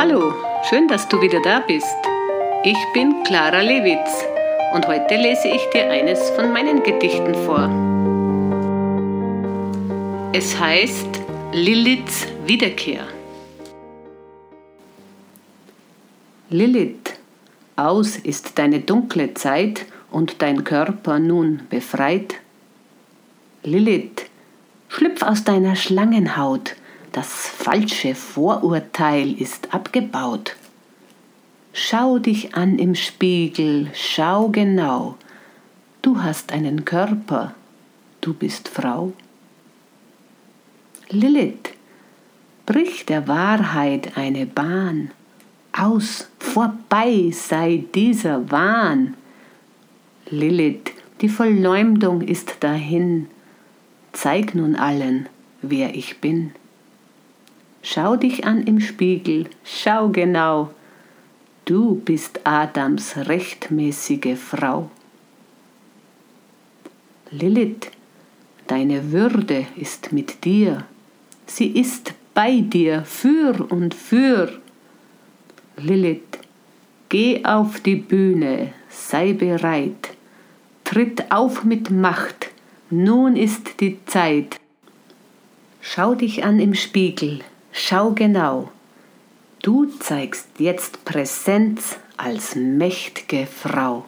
Hallo, schön, dass du wieder da bist. Ich bin Clara Lewitz und heute lese ich dir eines von meinen Gedichten vor. Es heißt Liliths Wiederkehr. Lilith, aus ist deine dunkle Zeit und dein Körper nun befreit. Lilith, schlüpf aus deiner Schlangenhaut, das falsche Vorurteil ist abgebaut. Schau dich an im Spiegel, schau genau, du hast einen Körper, du bist Frau. Lilith, brich der Wahrheit eine Bahn, aus, vorbei sei dieser Wahn. Lilith, die Verleumdung ist dahin, zeig nun allen, wer ich bin. Schau dich an im Spiegel, schau genau, du bist Adams rechtmäßige Frau. Lilith, deine Würde ist mit dir, sie ist bei dir für und für. Lilith, geh auf die Bühne, sei bereit, tritt auf mit Macht, nun ist die Zeit. Schau dich an im Spiegel, schau genau, du zeigst jetzt Präsenz als mächtige Frau.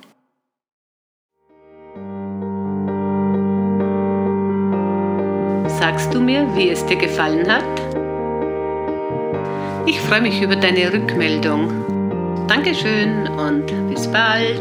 Sagst du mir, wie es dir gefallen hat? Ich freue mich über deine Rückmeldung. Dankeschön und bis bald.